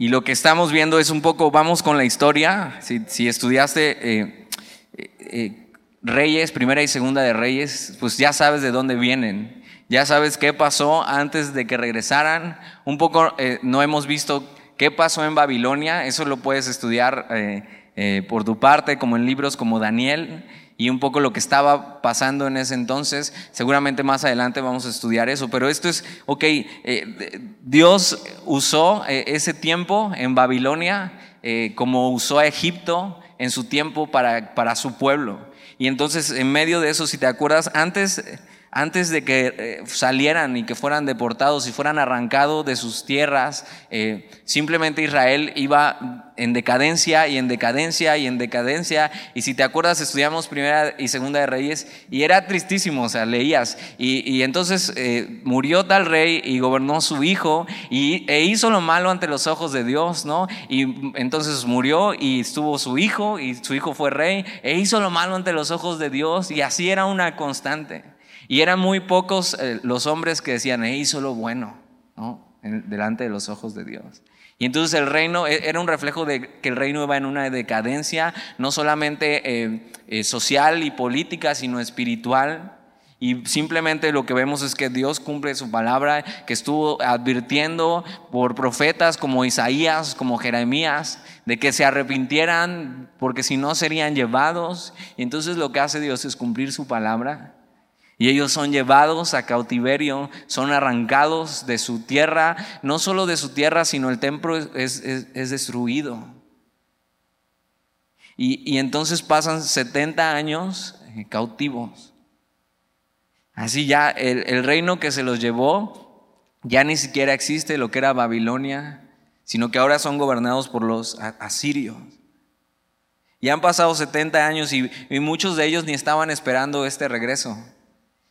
Y lo que estamos viendo es un poco, vamos con la historia. Si, estudiaste eh, eh, eh, Reyes, primera y segunda de Reyes, pues ya sabes de dónde vienen. Ya sabes qué pasó antes de que regresaran. Un poco no hemos visto qué pasó en Babilonia. Eso lo puedes estudiar por tu parte, como en libros como Daniel y un poco lo que estaba pasando en ese entonces. Seguramente más adelante vamos a estudiar eso, pero esto es, ok, eh, Dios usó eh, ese tiempo en Babilonia eh, como usó a Egipto en su tiempo para, para su pueblo. Y entonces en medio de eso, si te acuerdas, antes antes de que eh, salieran y que fueran deportados y fueran arrancados de sus tierras, eh, simplemente Israel iba en decadencia y en decadencia y en decadencia. Y si te acuerdas, estudiamos primera y segunda de Reyes y era tristísimo, o sea, leías. Y, entonces eh, murió tal rey y gobernó su hijo y, e hizo lo malo ante los ojos de Dios, ¿no? Y entonces murió y estuvo su hijo y su hijo fue rey e hizo lo malo ante los ojos de Dios y así era una constante. Y eran muy pocos eh, los hombres que decían, e hizo lo bueno, ¿no? delante de los ojos de Dios. Y entonces el reino e, era un reflejo de que el reino iba en una decadencia, no solamente eh, eh, social y política, sino espiritual. Y simplemente lo que vemos es que Dios cumple su palabra, que estuvo advirtiendo por profetas como Isaías, como Jeremías, de que se arrepintieran porque si no serían llevados. Y entonces lo que hace Dios es cumplir su palabra y ellos son llevados a cautiverio, son arrancados de su tierra, no solo de su tierra, sino el templo es, destruido. Y, entonces pasan 70 años eh, cautivos. Así ya el, reino que se los llevó ya ni siquiera existe lo que era Babilonia, sino que ahora son gobernados por los asirios. Y han pasado 70 años y muchos de ellos ni estaban esperando este regreso.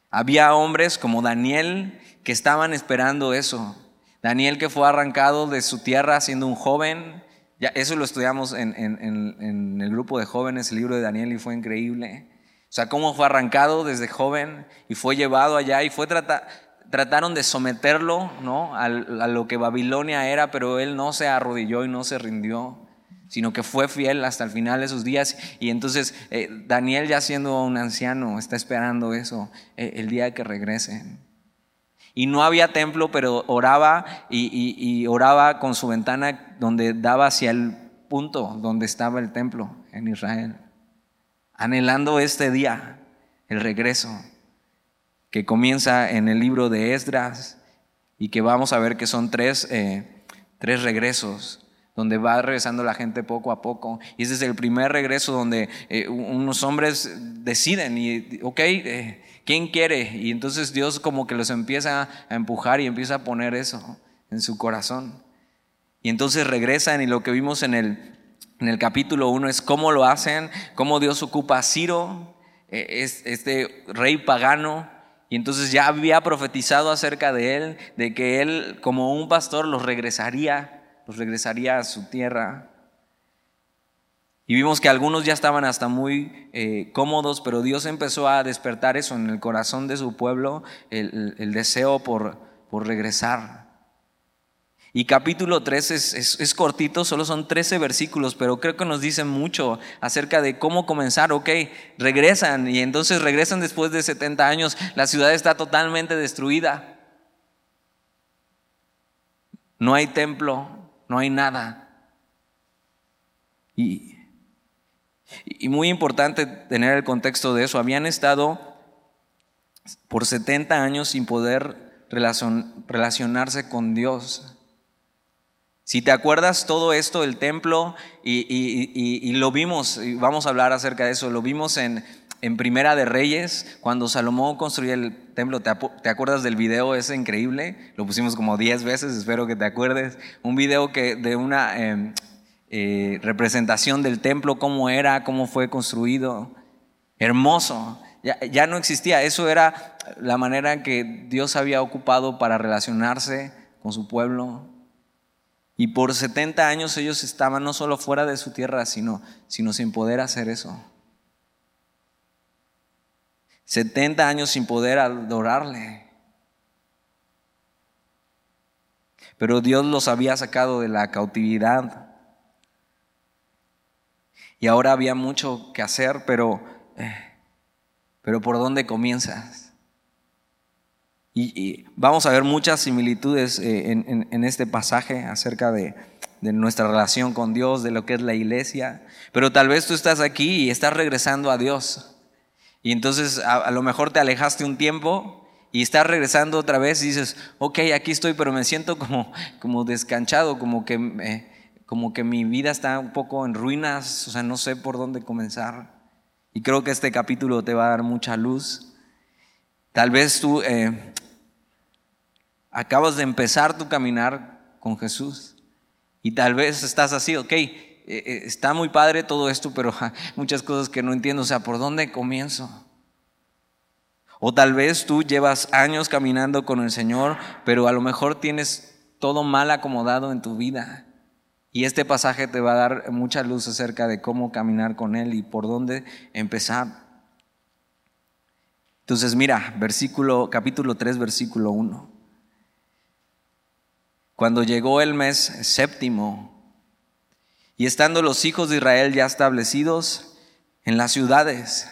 Había hombres como Daniel que estaban esperando eso. Daniel que fue arrancado de su tierra siendo un joven. Ya, eso lo estudiamos en, el grupo de jóvenes, el libro de Daniel, y fue increíble. O sea, cómo fue arrancado desde joven y fue llevado allá y fue trataron de someterlo ¿no? a, a lo que Babilonia era, pero él no se arrodilló y no se rindió sino que fue fiel hasta el final de sus días. Y entonces eh, Daniel ya siendo un anciano está esperando eso, eh, el día que regresen. Y no había templo, pero oraba y, oraba con su ventana donde daba hacia el punto donde estaba el templo en Israel, anhelando este día, el regreso, que comienza en el libro de Esdras y que vamos a ver que son tres, eh, tres regresos donde va regresando la gente poco a poco. Y ese es el primer regreso donde eh, unos hombres deciden y, ok, eh, ¿quién quiere? Y entonces Dios como que los empieza a empujar y empieza a poner eso en su corazón. Y entonces regresan y lo que vimos en el, en el capítulo 1 es cómo lo hacen, cómo Dios ocupa a Ciro, eh, este rey pagano, y entonces ya había profetizado acerca de él, de que él como un pastor los regresaría pues regresaría a su tierra. Y vimos que algunos ya estaban hasta muy eh, cómodos, pero Dios empezó a despertar eso en el corazón de su pueblo, el, deseo por, por, regresar. Y capítulo 3 es, es, cortito, solo son 13 versículos, pero creo que nos dice mucho acerca de cómo comenzar. Ok, regresan y entonces regresan después de 70 años, la ciudad está totalmente destruida. No hay templo, no hay nada. Y, muy importante tener el contexto de eso. Habían estado por 70 años sin poder relacionarse con Dios. Si te acuerdas todo esto, el templo, y, y, lo vimos, y vamos a hablar acerca de eso, lo vimos en, en Primera de Reyes, cuando Salomón construyó el templo, ¿te, acuerdas del video ese increíble? Lo pusimos como 10 veces, espero que te acuerdes. Un video que, de una em, eh, representación del templo, cómo era, cómo fue construido. Hermoso. Ya, ya, no existía. Eso era la manera que Dios había ocupado para relacionarse con su pueblo. Y por 70 años ellos estaban no solo fuera de su tierra, sino, sino sin poder hacer eso. 70 años sin poder adorarle. pero Dios los había sacado de la cautividad. Y ahora había mucho que hacer, pero, eh, pero ¿por dónde comienzas? Y, vamos a ver muchas similitudes eh, en, este pasaje acerca de, nuestra relación con Dios, de lo que es la iglesia. Pero tal vez tú estás aquí y estás regresando a Dios. Y entonces a, lo mejor te alejaste un tiempo y estás regresando otra vez y dices, ok, aquí estoy, pero me siento como, como descanchado, como que, como que mi vida está un poco en ruinas, o sea, no sé por dónde comenzar. Y creo que este capítulo te va a dar mucha luz. Tal vez tú eh, acabas de empezar tu caminar con Jesús y tal vez estás así, ok, eh, eh, está muy padre todo esto, pero muchas cosas que no entiendo, o sea, ¿por dónde comienzo? O tal vez tú llevas años caminando con el Señor, pero a lo mejor tienes todo mal acomodado en tu vida. Y este pasaje te va a dar mucha luz acerca de cómo caminar con Él y por dónde empezar. Entonces mira, versículo, capítulo 3, versículo 1. Cuando llegó el mes séptimo y estando los hijos de Israel ya establecidos en las ciudades,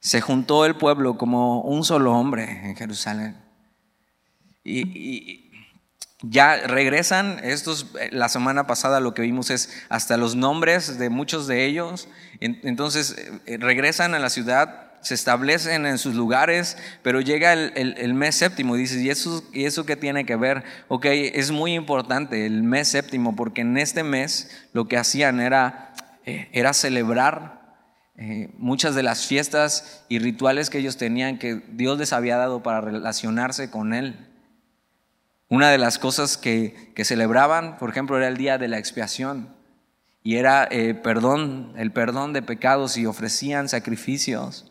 se juntó el pueblo como un solo hombre en Jerusalén. Y, ya regresan, estos, la semana pasada lo que vimos es hasta los nombres de muchos de ellos. Entonces eh, regresan a la ciudad, se establecen en sus lugares, pero llega el, mes séptimo y dices, ¿y eso, ¿y eso qué tiene que ver? Ok, es muy importante el mes séptimo porque en este mes lo que hacían era, eh, era celebrar eh, muchas de las fiestas y rituales que ellos tenían que Dios les había dado para relacionarse con Él. Una de las cosas que, celebraban, por ejemplo, era el día de la expiación y era eh, perdón, el perdón de pecados y ofrecían sacrificios.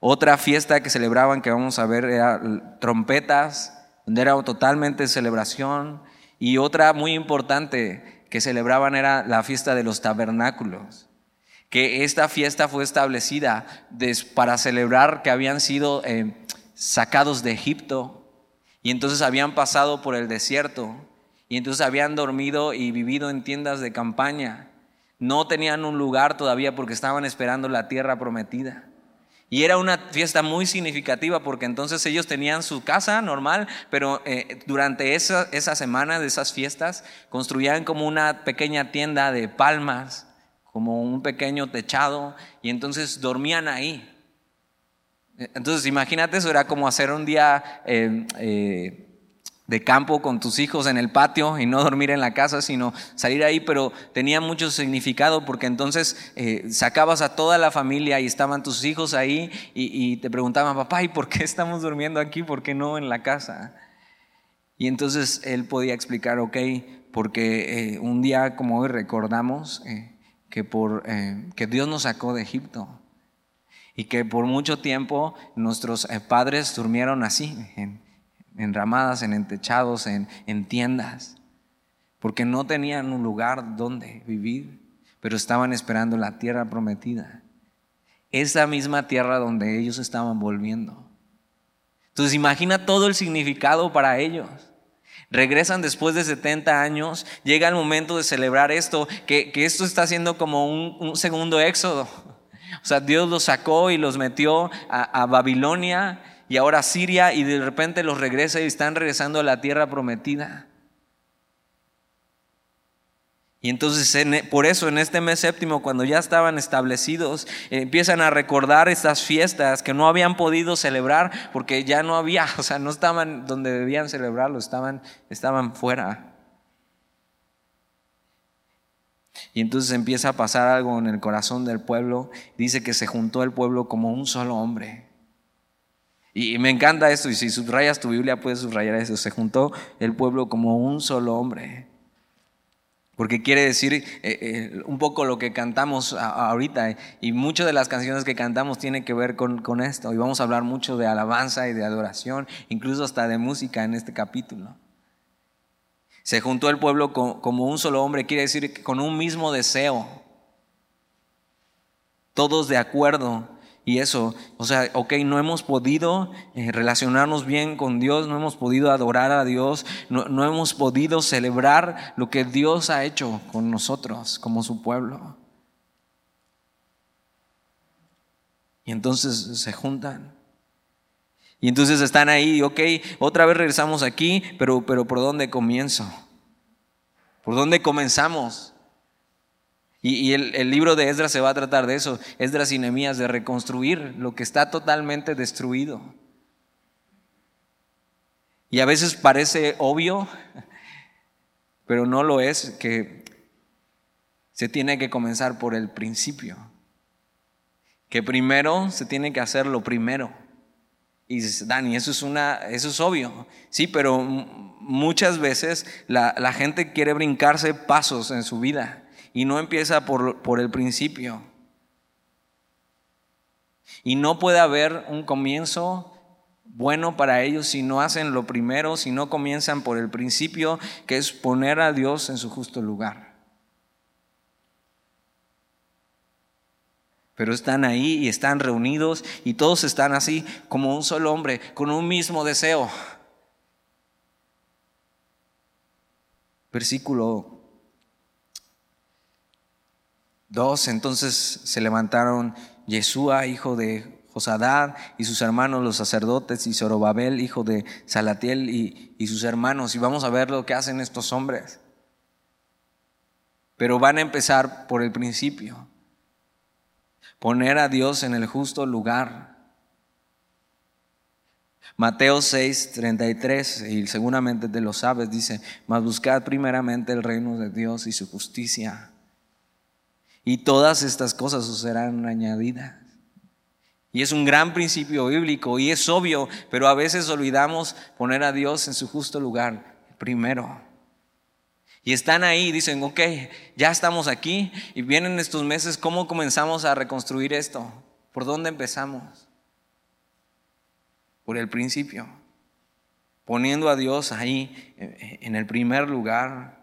Otra fiesta que celebraban, que vamos a ver, era trompetas, donde era totalmente celebración. Y otra muy importante que celebraban era la fiesta de los tabernáculos que esta fiesta fue establecida para celebrar que habían sido eh, sacados de Egipto y entonces habían pasado por el desierto y entonces habían dormido y vivido en tiendas de campaña. No tenían un lugar todavía porque estaban esperando la tierra prometida. Y era una fiesta muy significativa porque entonces ellos tenían su casa normal, pero eh, durante esa, esa semana de esas fiestas construían como una pequeña tienda de palmas como un pequeño techado, y entonces dormían ahí. Entonces imagínate, eso era como hacer un día eh, eh, de campo con tus hijos en el patio y no dormir en la casa, sino salir ahí, pero tenía mucho significado porque entonces eh, sacabas a toda la familia y estaban tus hijos ahí y, te preguntaban, papá, ¿y por qué estamos durmiendo aquí? ¿Por qué no en la casa? Y entonces él podía explicar, ok, porque un día como hoy recordamos que, por, eh, que Dios nos sacó de Egipto y que por mucho tiempo nuestros eh, padres durmieron así, en ramadas, en entechados, en, en tiendas, porque no tenían un lugar donde vivir, pero estaban esperando la tierra prometida. Esa misma tierra donde ellos estaban volviendo. Entonces imagina todo el significado para ellos. Regresan después de 70 años, llega el momento de celebrar esto, que, esto está siendo como un, segundo éxodo. O sea, Dios los sacó y los metió a, a Babilonia y ahora Siria y de repente los regresa y están regresando a la tierra prometida. Y entonces e, por eso en este mes séptimo, cuando ya estaban establecidos, empiezan a recordar estas fiestas que no habían podido celebrar porque ya no había, o sea, no estaban donde debían celebrarlo, estaban, estaban fuera. Y entonces empieza a pasar algo en el corazón del pueblo. Dice que se juntó el pueblo como un solo hombre. Y me encanta esto, y si subrayas tu Biblia puedes subrayar eso. Se juntó el pueblo como un solo hombre. Porque quiere decir eh, eh, un poco lo que cantamos ahorita. Y muchas de las canciones que cantamos tienen que ver con, esto. Y vamos a hablar mucho de alabanza y de adoración, incluso hasta de música en este capítulo. Se juntó el pueblo como un solo hombre, quiere decir con un mismo deseo. Todos de acuerdo. Y eso, o sea, ok, no hemos podido eh, relacionarnos bien con Dios, no hemos podido adorar a Dios, no, no hemos podido celebrar lo que Dios ha hecho con nosotros como su pueblo. Y entonces se juntan. Y entonces están ahí, ok, otra vez regresamos aquí, pero, pero ¿por dónde comienzo? ¿Por dónde comenzamos? Y, el, libro de Esdras se va a tratar de eso, Esdras y Nehemías, de reconstruir lo que está totalmente destruido. Y a veces parece obvio, pero no lo es, que se tiene que comenzar por el principio. Que primero se tiene que hacer lo primero. Y Dani, eso es, una, eso es obvio. Sí, pero muchas veces la, la gente quiere brincarse pasos en su vida y no empieza por, por el principio. Y no puede haber un comienzo bueno para ellos si no hacen lo primero, si no comienzan por el principio, que es poner a Dios en su justo lugar. Pero están ahí y están reunidos y todos están así como un solo hombre, con un mismo deseo. Versículo Dos, entonces se levantaron Yeshua, hijo de Josadad, y sus hermanos los sacerdotes, y Zorobabel, hijo de Salatiel, y, y sus hermanos. Y vamos a ver lo que hacen estos hombres. Pero van a empezar por el principio. Poner a Dios en el justo lugar. Mateo 6, 33, y seguramente te lo sabes, dice, mas buscad primeramente el reino de Dios y su justicia y todas estas cosas os serán añadidas. Y es un gran principio bíblico y es obvio, pero a veces olvidamos poner a Dios en su justo lugar primero. Y están ahí, dicen, ok, ya estamos aquí y vienen estos meses, ¿cómo comenzamos a reconstruir esto? ¿Por dónde empezamos? Por el principio, poniendo a Dios ahí eh, en el primer lugar.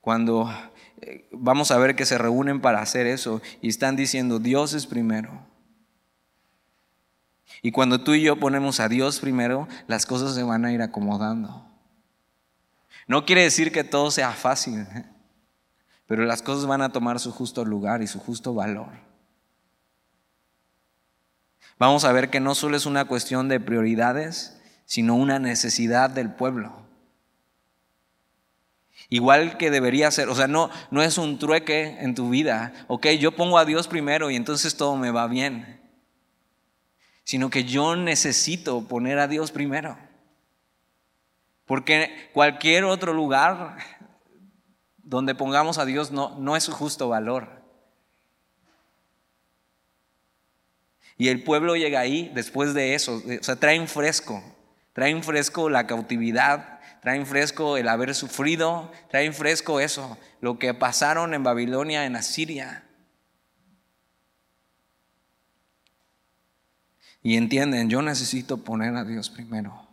Cuando vamos a ver que se reúnen para hacer eso y están diciendo, Dios es primero. Y cuando tú y yo ponemos a Dios primero, las cosas se van a ir acomodando. No quiere decir que todo sea fácil, ¿eh? pero las cosas van a tomar su justo lugar y su justo valor. Vamos a ver que no solo es una cuestión de prioridades, sino una necesidad del pueblo. Igual que debería ser, o sea, no, no es un trueque en tu vida, ok, yo pongo a Dios primero y entonces todo me va bien, sino que yo necesito poner a Dios primero, porque cualquier otro lugar donde pongamos a Dios no, no es su justo valor. Y el pueblo llega ahí después de eso, o sea, traen fresco, traen fresco la cautividad, traen fresco el haber sufrido, traen fresco eso, lo que pasaron en Babilonia, en Asiria. Y entienden, yo necesito poner a Dios primero.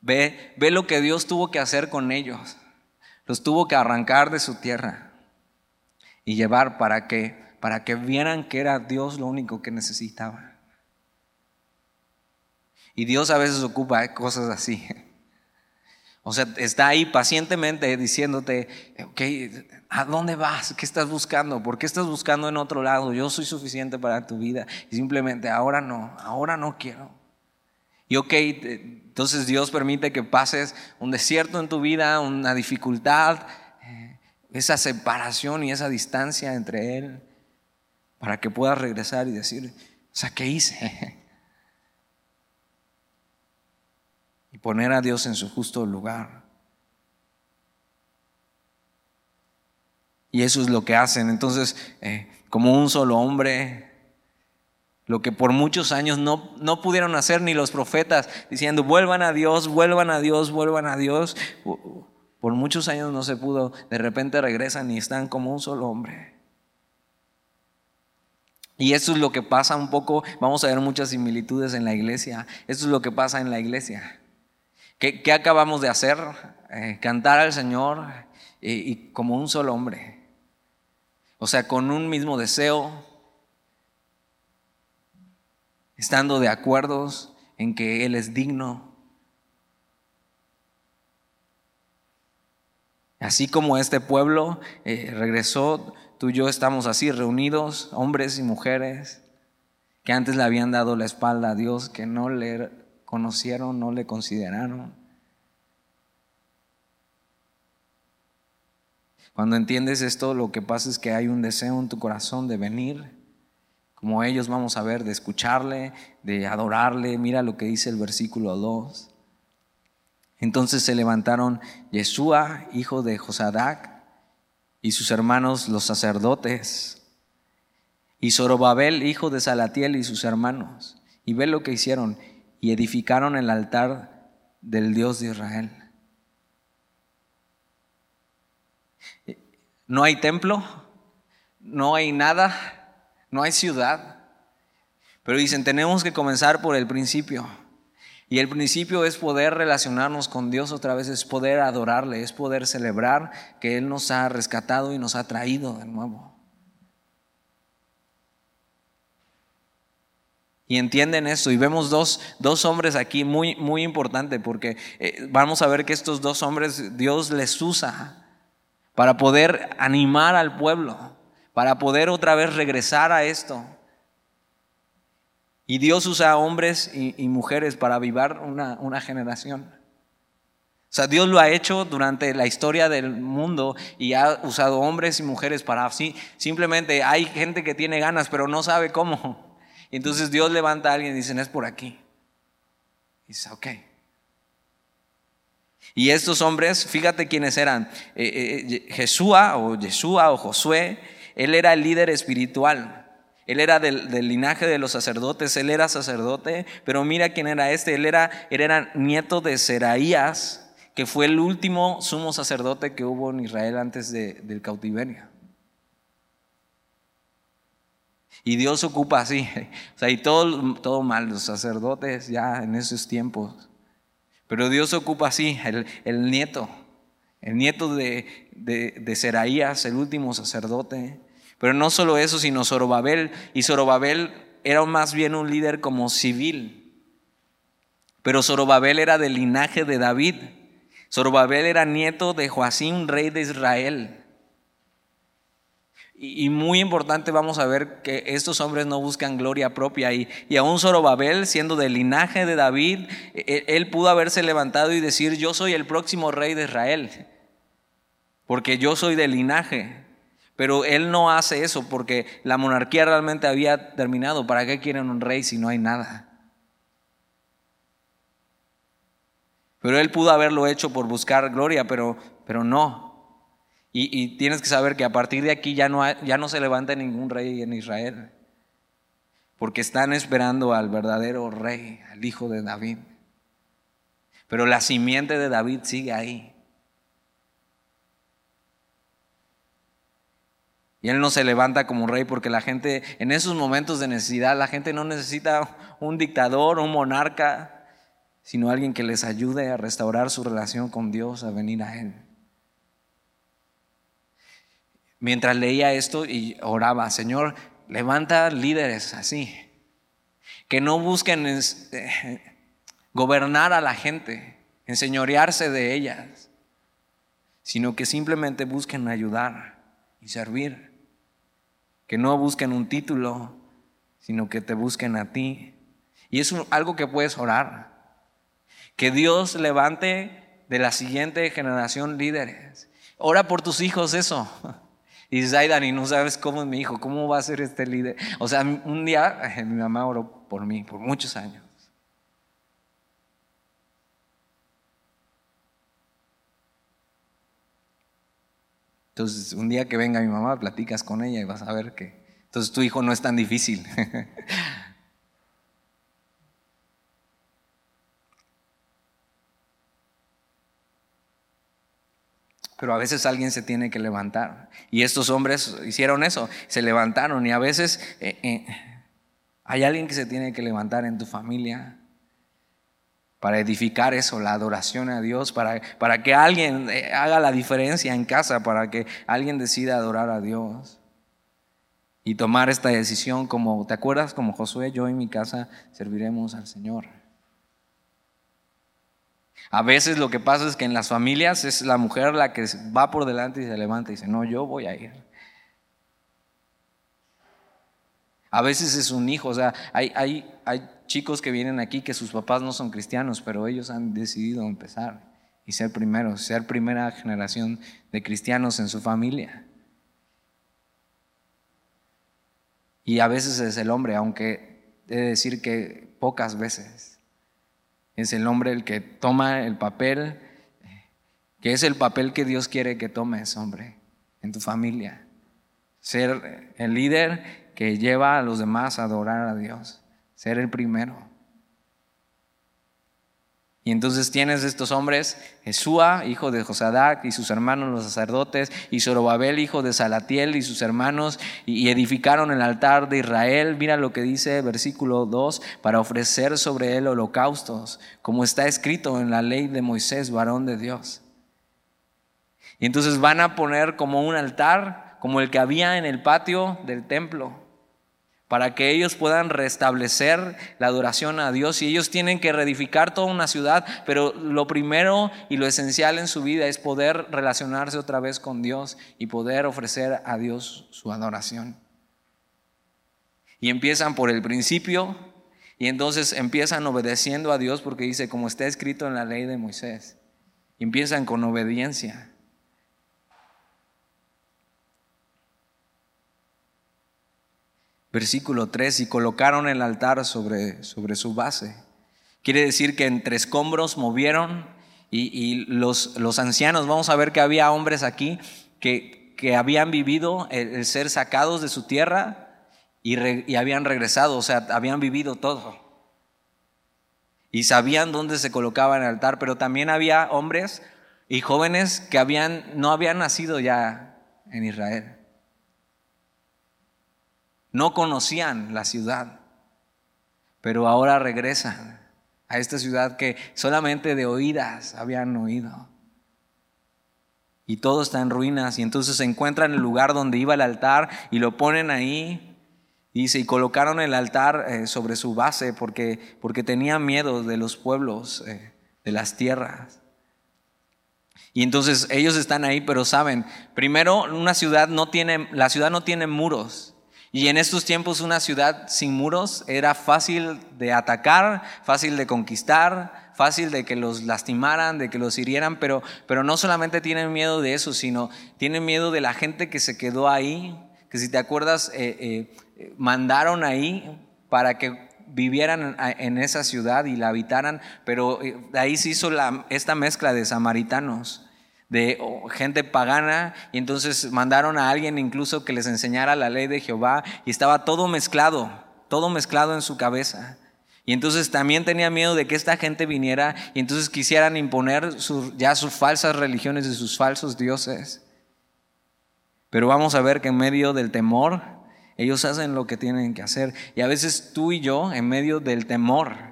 Ve, ve lo que Dios tuvo que hacer con ellos. Los tuvo que arrancar de su tierra y llevar para que, para que vieran que era Dios lo único que necesitaban. Y Dios a veces ocupa cosas así. O sea, está ahí pacientemente diciéndote, ok, ¿a dónde vas? ¿Qué estás buscando? ¿Por qué estás buscando en otro lado? Yo soy suficiente para tu vida. Y simplemente, ahora no, ahora no quiero. Y ok, entonces Dios permite que pases un desierto en tu vida, una dificultad, eh, esa separación y esa distancia entre Él, para que puedas regresar y decir, o sea, ¿qué hice? y poner a Dios en su justo lugar. Y eso es lo que hacen. Entonces, eh, como un solo hombre, lo que por muchos años no, no pudieron hacer ni los profetas, diciendo, vuelvan a Dios, vuelvan a Dios, vuelvan a Dios. Por muchos años no se pudo. De repente regresan y están como un solo hombre. Y eso es lo que pasa un poco, vamos a ver muchas similitudes en la iglesia. Eso es lo que pasa en la iglesia. ¿Qué, acabamos de hacer? Eh, cantar al Señor y, como un solo hombre. O sea, con un mismo deseo, estando de acuerdos en que Él es digno. Así como este pueblo eh, regresó, tú y yo estamos así reunidos, hombres y mujeres, que antes le habían dado la espalda a Dios, que no le conocieron, no le consideraron. Cuando entiendes esto, lo que pasa es que hay un deseo en tu corazón de venir, como ellos vamos a ver, de escucharle, de adorarle. Mira lo que dice el versículo 2. Entonces se levantaron Yeshua, hijo de Josadac, y sus hermanos los sacerdotes, y Zorobabel, hijo de Salatiel, y sus hermanos. Y ve lo que hicieron, y edificaron el altar del Dios de Israel. No hay templo, no hay nada, no hay ciudad. Pero dicen, tenemos que comenzar por el principio. Y el principio es poder relacionarnos con Dios otra vez, es poder adorarle, es poder celebrar que Él nos ha rescatado y nos ha traído de nuevo. Y entienden esto. Y vemos dos, dos hombres aquí muy, muy importante porque eh, vamos a ver que estos dos hombres Dios les usa para poder animar al pueblo, para poder otra vez regresar a esto. Y Dios usa a hombres y, mujeres para avivar una, una generación. O sea, Dios lo ha hecho durante la historia del mundo y ha usado hombres y mujeres para así. Simplemente hay gente que tiene ganas, pero no sabe cómo. Y entonces Dios levanta a alguien y dice, es por aquí. Y dice, ok. Y estos hombres, fíjate quiénes eran. Eh, eh, eh, o Yeshua o Josué, él era el líder espiritual. Él era del, linaje de los sacerdotes, él era sacerdote, pero mira quién era este, él era, él era nieto de Seraías, que fue el último sumo sacerdote que hubo en Israel antes del cautiverio. Y Dios ocupa así, o sea, y todo, todo mal, los sacerdotes ya en esos tiempos pero Dios ocupa así, el, nieto, el nieto de, de, Seraías, el último sacerdote. Pero no solo eso, sino Zorobabel. Y Zorobabel era más bien un líder como civil. Pero Zorobabel era del linaje de David. Zorobabel era nieto de Joacín, rey de Israel. Y muy importante vamos a ver que estos hombres no buscan gloria propia. Y, y aún Zorobabel, siendo del linaje de David, él, él, pudo haberse levantado y decir, yo soy el próximo rey de Israel, porque yo soy del linaje. Pero él no hace eso porque la monarquía realmente había terminado. ¿Para qué quieren un rey si no hay nada? Pero él pudo haberlo hecho por buscar gloria, pero, pero no. Y, tienes que saber que a partir de aquí ya no, ya no se levanta ningún rey en Israel, porque están esperando al verdadero rey, al hijo de David. Pero la simiente de David sigue ahí. Y él no se levanta como rey porque la gente, en esos momentos de necesidad, la gente no necesita un dictador, un monarca, sino alguien que les ayude a restaurar su relación con Dios, a venir a Él mientras leía esto y oraba, Señor, levanta líderes así, que no busquen eh, gobernar a la gente, enseñorearse de ellas, sino que simplemente busquen ayudar y servir, que no busquen un título, sino que te busquen a ti. Y es algo que puedes orar, que Dios levante de la siguiente generación líderes. Ora por tus hijos eso. Y dices, ay Dani, no sabes cómo es mi hijo, cómo va a ser este líder. O sea, un día mi mamá oró por mí, por muchos años. Entonces, un día que venga mi mamá, platicas con ella y vas a ver que entonces tu hijo no es tan difícil. pero a veces alguien se tiene que levantar. Y estos hombres hicieron eso, se levantaron y a veces eh, eh, hay alguien que se tiene que levantar en tu familia para edificar eso, la adoración a Dios, para, para que alguien eh, haga la diferencia en casa, para que alguien decida adorar a Dios. y tomar esta decisión como, ¿te acuerdas? Como Josué, yo y mi casa serviremos al Señor. A veces lo que pasa es que en las familias es la mujer la que va por delante y se levanta y dice, no, yo voy a ir. A veces es un hijo, o sea, hay, hay, hay chicos que vienen aquí que sus papás no son cristianos, pero ellos han decidido empezar y ser primeros, ser primera generación de cristianos en su familia. Y a veces es el hombre, aunque he de decir que pocas veces. Es el hombre el que toma el papel, que es el papel que Dios quiere que tomes, hombre, en tu familia. Ser el líder que lleva a los demás a adorar a Dios. Ser el primero. Y entonces tienes estos hombres, Jesúa, hijo de Josadac, y sus hermanos los sacerdotes, y Zorobabel, hijo de Salatiel, y sus hermanos, y edificaron el altar de Israel. Mira lo que dice versículo 2, para ofrecer sobre él holocaustos, como está escrito en la ley de Moisés, varón de Dios. Y entonces van a poner como un altar, como el que había en el patio del templo para que ellos puedan restablecer la adoración a Dios y ellos tienen que reedificar toda una ciudad, pero lo primero y lo esencial en su vida es poder relacionarse otra vez con Dios y poder ofrecer a Dios su adoración. Y empiezan por el principio y entonces empiezan obedeciendo a Dios porque dice, como está escrito en la ley de Moisés, empiezan con obediencia. Versículo 3, y colocaron el altar sobre, sobre su base. Quiere decir que entre escombros movieron y, los, los, ancianos, vamos a ver que había hombres aquí que, que habían vivido el, ser sacados de su tierra y, y habían regresado, o sea, habían vivido todo. Y sabían dónde se colocaba el altar, pero también había hombres y jóvenes que habían, no habían nacido ya en Israel. No conocían la ciudad, pero ahora regresan a esta ciudad que solamente de oídas habían oído. Y todo está en ruinas y entonces se encuentran en el lugar donde iba el altar y lo ponen ahí. Dice, y colocaron el altar eh, sobre su base porque, porque tenían miedo de los pueblos, eh, de las tierras. Y entonces ellos están ahí, pero saben, primero una ciudad no tiene, la ciudad no tiene muros. Y en estos tiempos una ciudad sin muros era fácil de atacar, fácil de conquistar, fácil de que los lastimaran, de que los hirieran, pero, pero no solamente tienen miedo de eso, sino tienen miedo de la gente que se quedó ahí, que si te acuerdas, eh, eh, mandaron ahí para que vivieran en esa ciudad y la habitaran, pero eh, ahí se hizo esta mezcla de samaritanos de gente pagana y entonces mandaron a alguien incluso que les enseñara la ley de Jehová y estaba todo mezclado, todo mezclado en su cabeza. Y entonces también tenía miedo de que esta gente viniera y entonces quisieran imponer ya sus falsas religiones y sus falsos dioses. Pero vamos a ver que en medio del temor, ellos hacen lo que tienen que hacer. Y a veces tú y yo, en medio del temor,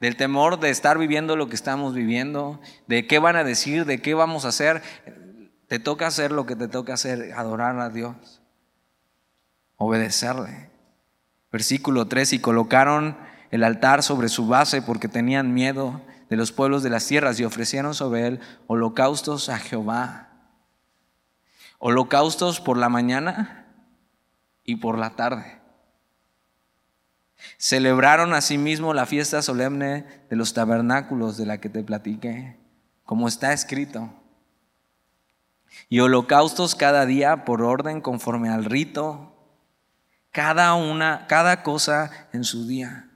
del temor de estar viviendo lo que estamos viviendo, de qué van a decir, de qué vamos a hacer. Te toca hacer lo que te toca hacer, adorar a Dios, obedecerle. Versículo 3, y colocaron el altar sobre su base porque tenían miedo de los pueblos de las tierras y ofrecieron sobre él holocaustos a Jehová. Holocaustos por la mañana y por la tarde. Celebraron asimismo la fiesta solemne de los tabernáculos de la que te platiqué, como está escrito. Y holocaustos cada día por orden conforme al rito, cada una, cada cosa en su día.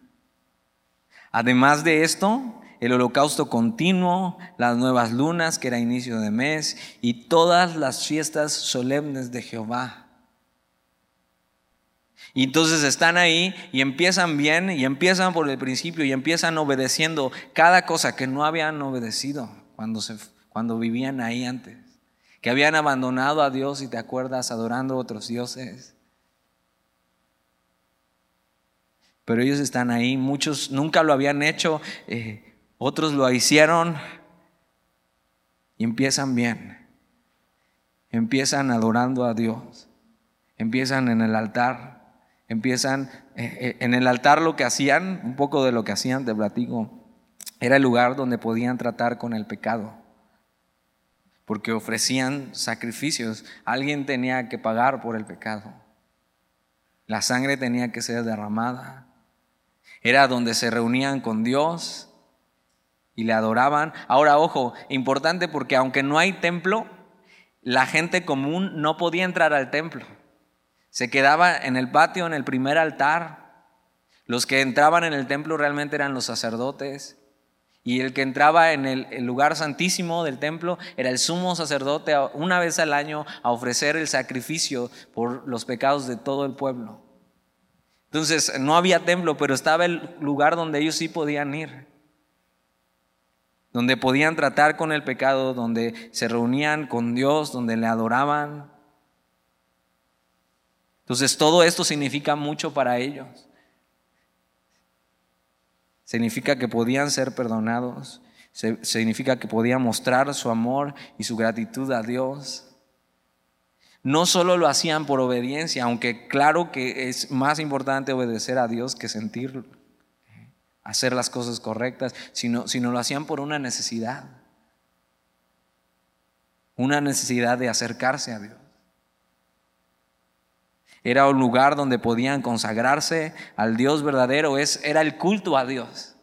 Además de esto, el holocausto continuo, las nuevas lunas, que era inicio de mes, y todas las fiestas solemnes de Jehová y entonces están ahí y empiezan bien y empiezan por el principio y empiezan obedeciendo cada cosa que no habían obedecido cuando, cuando vivían ahí antes. Que habían abandonado a Dios y te acuerdas adorando a otros dioses. Pero ellos están ahí, muchos nunca lo habían hecho, eh, otros lo hicieron y empiezan bien. Empiezan adorando a Dios. empiezan en el altar, empiezan eh, eh, en el altar lo que hacían, un poco de lo que hacían, te platico, era el lugar donde podían tratar con el pecado, porque ofrecían sacrificios, alguien tenía que pagar por el pecado, la sangre tenía que ser derramada, era donde se reunían con Dios y le adoraban. Ahora, ojo, importante porque aunque no hay templo, la gente común no podía entrar al templo. Se quedaba en el patio, en el primer altar. Los que entraban en el templo realmente eran los sacerdotes. Y el que entraba en el, lugar santísimo del templo era el sumo sacerdote una vez al año a ofrecer el sacrificio por los pecados de todo el pueblo. Entonces no había templo, pero estaba el lugar donde ellos sí podían ir donde podían tratar con el pecado, donde se reunían con Dios, donde le adoraban. Entonces todo esto significa mucho para ellos. Significa que podían ser perdonados, significa que podían mostrar su amor y su gratitud a Dios. No solo lo hacían por obediencia, aunque claro que es más importante obedecer a Dios que sentirlo hacer las cosas correctas, sino, sino lo hacían por una necesidad. Una necesidad de acercarse a Dios. Era un lugar donde podían consagrarse al Dios verdadero, es, era el culto a Dios.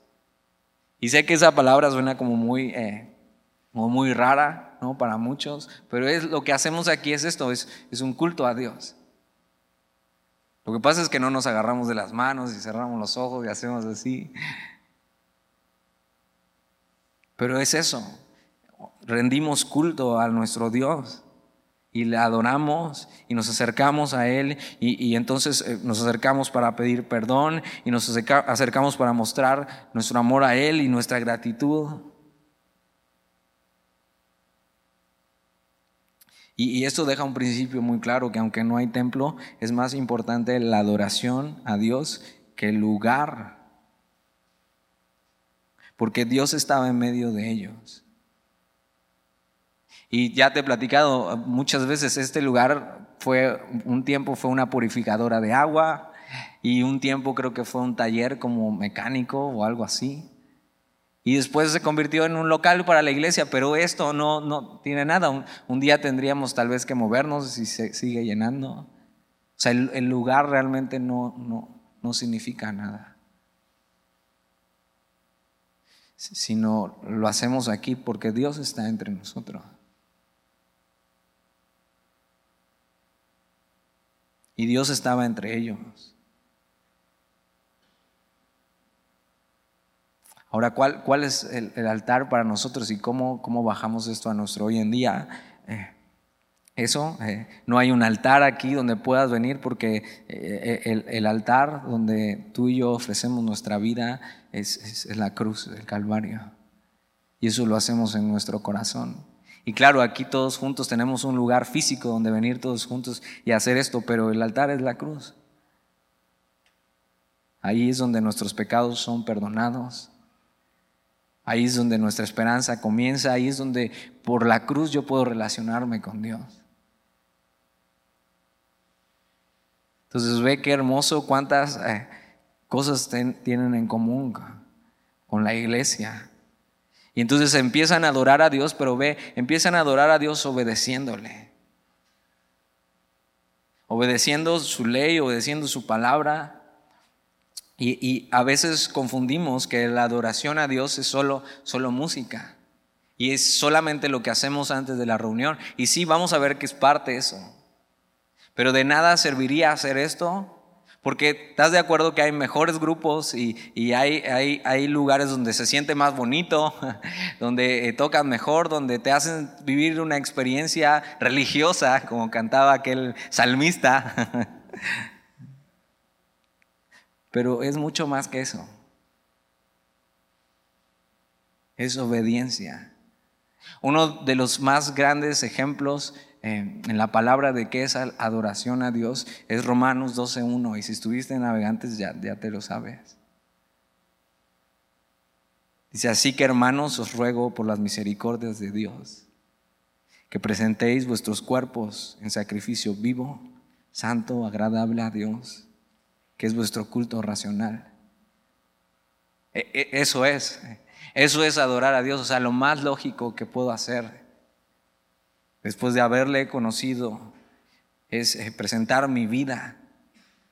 Y sé que esa palabra suena como muy, eh, muy rara ¿no? para muchos, pero es, lo que hacemos aquí es esto, es, es un culto a Dios. Lo que pasa es que no nos agarramos de las manos y cerramos los ojos y hacemos así. Pero es eso. Rendimos culto a nuestro Dios y le adoramos y nos acercamos a Él y, entonces eh, nos acercamos para pedir perdón y nos acercamos para mostrar nuestro amor a Él y nuestra gratitud. Y, esto deja un principio muy claro, que aunque no hay templo, es más importante la adoración a Dios que el lugar. Porque Dios estaba en medio de ellos. Y ya te he platicado muchas veces, este lugar fue, un tiempo fue una purificadora de agua y un tiempo creo que fue un taller como mecánico o algo así. Y después se convirtió en un local para la iglesia, pero esto no, no tiene nada. Un, día tendríamos tal vez que movernos si se sigue llenando. O sea, el, el lugar realmente no, no, no significa nada. Sino lo hacemos aquí porque Dios está entre nosotros. Y Dios estaba entre ellos. Ahora, ¿cuál, es el, altar para nosotros y cómo, cómo bajamos esto a nuestro hoy en día? Eh, eso, eh, no hay un altar aquí donde puedas venir porque eh, el, el, altar donde tú y yo ofrecemos nuestra vida es, es, la cruz, el Calvario. Y eso lo hacemos en nuestro corazón. Y claro, aquí todos juntos tenemos un lugar físico donde venir todos juntos y hacer esto, pero el altar es la cruz. Ahí es donde nuestros pecados son perdonados. Ahí es donde nuestra esperanza comienza, ahí es donde por la cruz yo puedo relacionarme con Dios. Entonces ve qué hermoso cuántas eh, cosas tienen en común con la iglesia. Y entonces empiezan a adorar a Dios, pero ve, empiezan a adorar a Dios obedeciéndole. Obedeciendo su ley, obedeciendo su palabra. Y, a veces confundimos que la adoración a Dios es solo, solo música. Y es solamente lo que hacemos antes de la reunión. Y sí, vamos a ver que es parte de eso. Pero de nada serviría hacer esto porque estás de acuerdo que hay mejores grupos y, hay, hay, hay, lugares donde se siente más bonito, donde eh, tocan mejor, donde te hacen vivir una experiencia religiosa, como cantaba aquel salmista. Pero es mucho más que eso. Es obediencia. Uno de los más grandes ejemplos eh, en la palabra de qué es adoración a Dios es Romanos 12.1 y si estuviste en navegantes ya, ya te lo sabes. Dice, así que hermanos os ruego por las misericordias de Dios que presentéis vuestros cuerpos en sacrificio vivo, santo, agradable a Dios, que es vuestro culto racional. E, e, eso es, eso es adorar a Dios, o sea, lo más lógico que puedo hacer después de haberle conocido es eh, presentar mi vida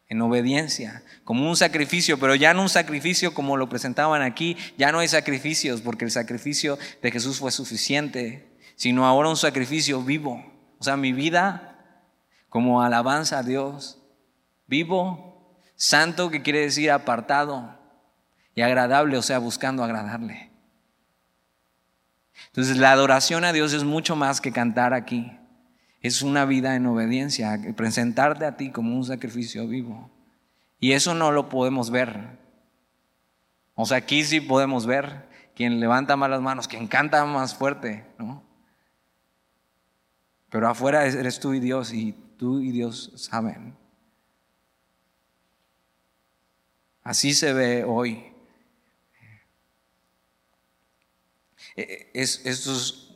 en obediencia, como un sacrificio, pero ya no un sacrificio como lo presentaban aquí, ya no hay sacrificios porque el sacrificio de Jesús fue suficiente, sino ahora un sacrificio vivo, o sea, mi vida como alabanza a Dios, vivo, santo que quiere decir apartado y agradable, o sea, buscando agradarle. Entonces la adoración a Dios es mucho más que cantar aquí. Es una vida en obediencia, presentarte a ti como un sacrificio vivo. Y eso no lo podemos ver. O sea, aquí sí podemos ver quien levanta más las manos, quien canta más fuerte, ¿no? Pero afuera eres tú y Dios y tú y Dios saben. Así se ve hoy. E, e, es, esto es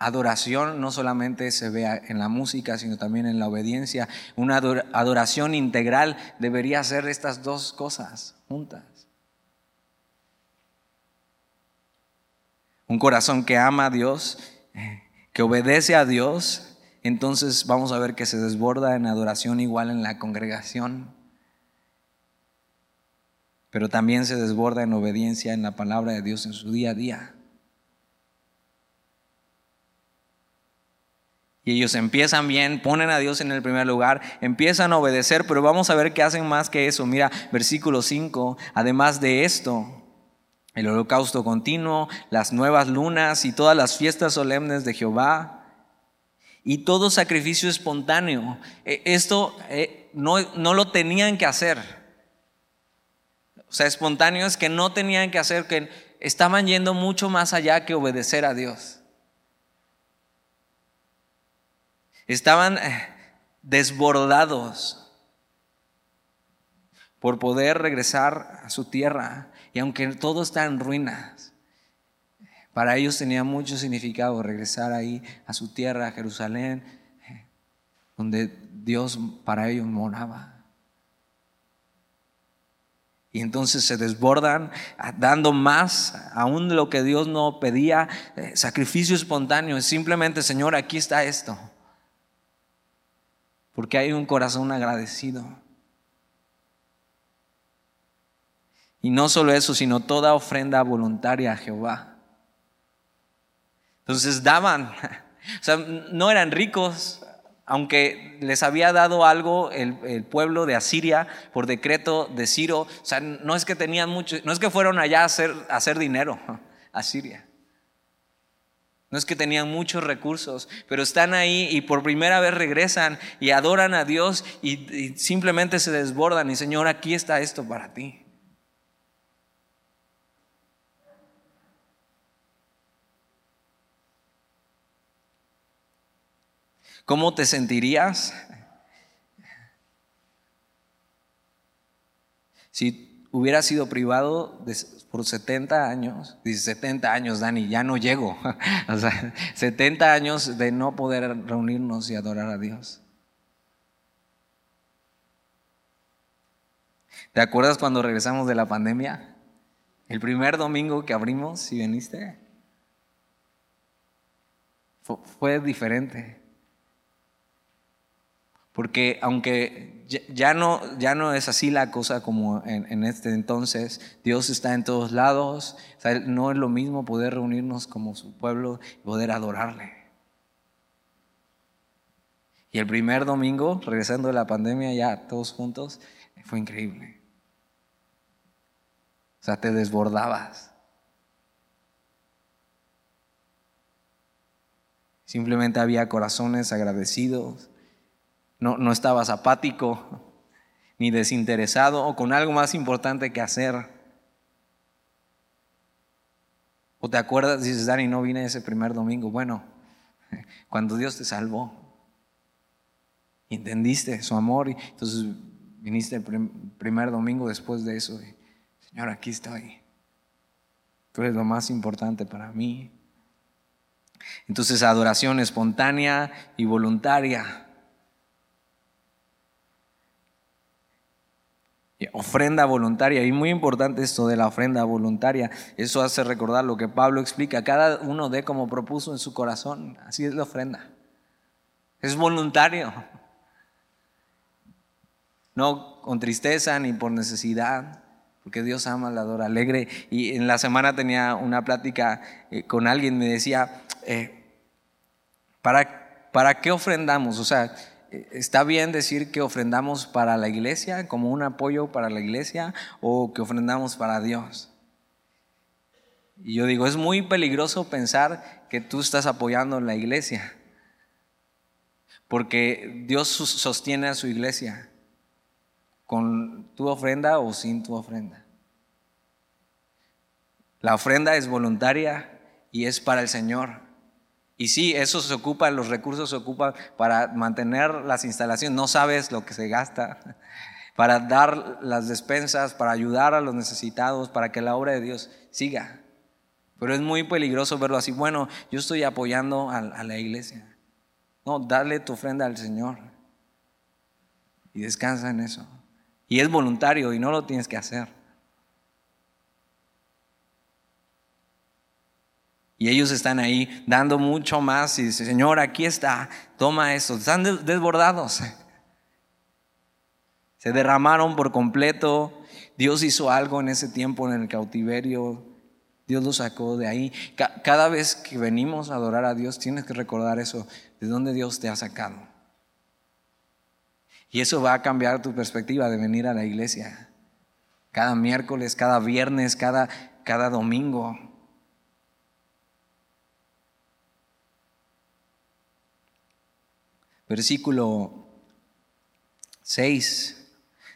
adoración no solamente se ve en la música, sino también en la obediencia. Una adoración integral debería ser estas dos cosas juntas. Un corazón que ama a Dios, que obedece a Dios, entonces vamos a ver que se desborda en adoración igual en la congregación, pero también se desborda en obediencia en la palabra de Dios en su día a día. Y ellos empiezan bien, ponen a Dios en el primer lugar, empiezan a obedecer, pero vamos a ver que hacen más que eso. Mira, versículo 5, además de esto, el holocausto continuo, las nuevas lunas y todas las fiestas solemnes de Jehová y todo sacrificio espontáneo. E, esto eh, no, no lo tenían que hacer. O sea, espontáneo es que no tenían que hacer, que estaban yendo mucho más allá que obedecer a Dios. Estaban eh, desbordados por poder regresar a su tierra. Y aunque todo está en ruinas, para ellos tenía mucho significado regresar ahí a su tierra, a Jerusalén, eh, donde Dios para ellos moraba. Y entonces se desbordan dando más aún lo que Dios no pedía, eh, sacrificio espontáneo. Simplemente, Señor, aquí está esto porque hay un corazón agradecido. Y no solo eso, sino toda ofrenda voluntaria a Jehová. Entonces daban, o sea, no eran ricos, aunque les había dado algo el, pueblo de Asiria por decreto de Ciro, o sea, no es que tenían mucho, no es que fueron allá a hacer, a hacer dinero a Siria. No es que tenían muchos recursos, pero están ahí y por primera vez regresan y adoran a Dios y, simplemente se desbordan y Señor, aquí está esto para ti. ¿Cómo te sentirías si hubieras sido privado por 70 años, dice 70 años, Dani, ya no llego. o sea, 70 años de no poder reunirnos y adorar a Dios. ¿Te acuerdas cuando regresamos de la pandemia? El primer domingo que abrimos, si viniste, fue diferente. Porque aunque ya no, ya no es así la cosa como en, este entonces, Dios está en todos lados, no es lo mismo poder reunirnos como su pueblo y poder adorarle. Y el primer domingo, regresando de la pandemia ya todos juntos, fue increíble. O sea, te desbordabas. Simplemente había corazones agradecidos no, no estabas apático ni desinteresado o con algo más importante que hacer. O te acuerdas, dices, Dani, no vine ese primer domingo. Bueno, cuando Dios te salvó, entendiste su amor y entonces viniste el primer domingo después de eso. Y, Señor, aquí estoy. Tú eres lo más importante para mí. Entonces, adoración espontánea y voluntaria Ofrenda voluntaria. Y muy importante esto de la ofrenda voluntaria. Eso hace recordar lo que Pablo explica. Cada uno dé como propuso en su corazón. Así es la ofrenda. Es voluntario. No con tristeza ni por necesidad. Porque Dios ama al dador alegre. Y en la semana tenía una plática eh, con alguien. Me decía, eh, ¿para, ¿para qué ofrendamos? O sea, ¿Está bien decir que ofrendamos para la iglesia, como un apoyo para la iglesia, o que ofrendamos para Dios? Y yo digo, es muy peligroso pensar que tú estás apoyando a la iglesia, porque Dios sostiene a su iglesia con tu ofrenda o sin tu ofrenda. La ofrenda es voluntaria y es para el Señor. Y sí, eso se ocupa, los recursos se ocupan para mantener las instalaciones. No sabes lo que se gasta, para dar las despensas, para ayudar a los necesitados, para que la obra de Dios siga. Pero es muy peligroso verlo así. Bueno, yo estoy apoyando a, a la iglesia. No, dale tu ofrenda al Señor. Y descansa en eso. Y es voluntario y no lo tienes que hacer. Y ellos están ahí dando mucho más y dice, Señor, aquí está, toma eso. Están desbordados. Se derramaron por completo. Dios hizo algo en ese tiempo en el cautiverio. Dios los sacó de ahí. Cada vez que venimos a adorar a Dios, tienes que recordar eso, de dónde Dios te ha sacado. Y eso va a cambiar tu perspectiva de venir a la iglesia. Cada miércoles, cada viernes, cada, cada domingo. Versículo 6.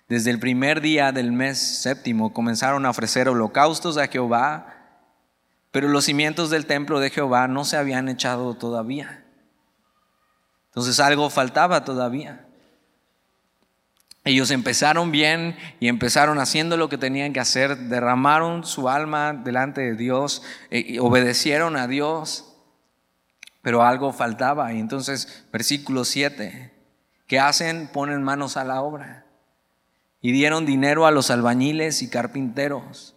Desde el primer día del mes séptimo comenzaron a ofrecer holocaustos a Jehová, pero los cimientos del templo de Jehová no se habían echado todavía. Entonces algo faltaba todavía. Ellos empezaron bien y empezaron haciendo lo que tenían que hacer, derramaron su alma delante de Dios, eh, obedecieron a Dios pero algo faltaba. Y entonces, versículo 7, ¿qué hacen? Ponen manos a la obra. Y dieron dinero a los albañiles y carpinteros.